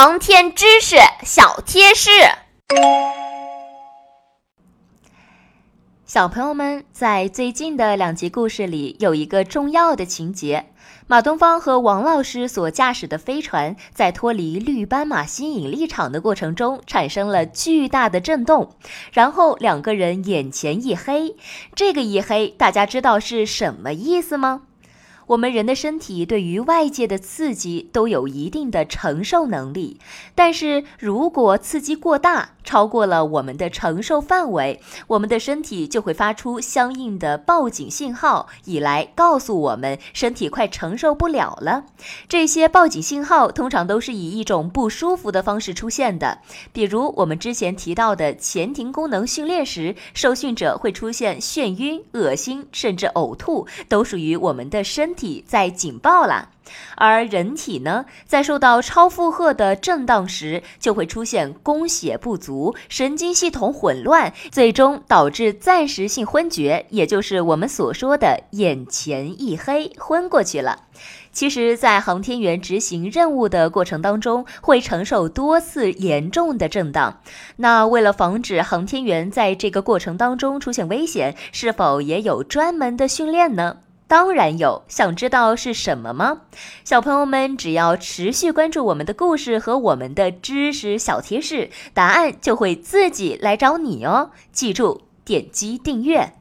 航天知识小贴士，小朋友们在最近的两集故事里有一个重要的情节：马东方和王老师所驾驶的飞船在脱离绿斑马吸引力场的过程中产生了巨大的震动，然后两个人眼前一黑。这个一黑，大家知道是什么意思吗？我们人的身体对于外界的刺激都有一定的承受能力，但是如果刺激过大，超过了我们的承受范围，我们的身体就会发出相应的报警信号，以来告诉我们身体快承受不了了。这些报警信号通常都是以一种不舒服的方式出现的，比如我们之前提到的前庭功能训练时，受训者会出现眩晕、恶心，甚至呕吐，都属于我们的身。体在警报了，而人体呢，在受到超负荷的震荡时，就会出现供血不足、神经系统混乱，最终导致暂时性昏厥，也就是我们所说的眼前一黑，昏过去了。其实，在航天员执行任务的过程当中，会承受多次严重的震荡。那为了防止航天员在这个过程当中出现危险，是否也有专门的训练呢？当然有，想知道是什么吗？小朋友们只要持续关注我们的故事和我们的知识小贴士，答案就会自己来找你哦。记住，点击订阅。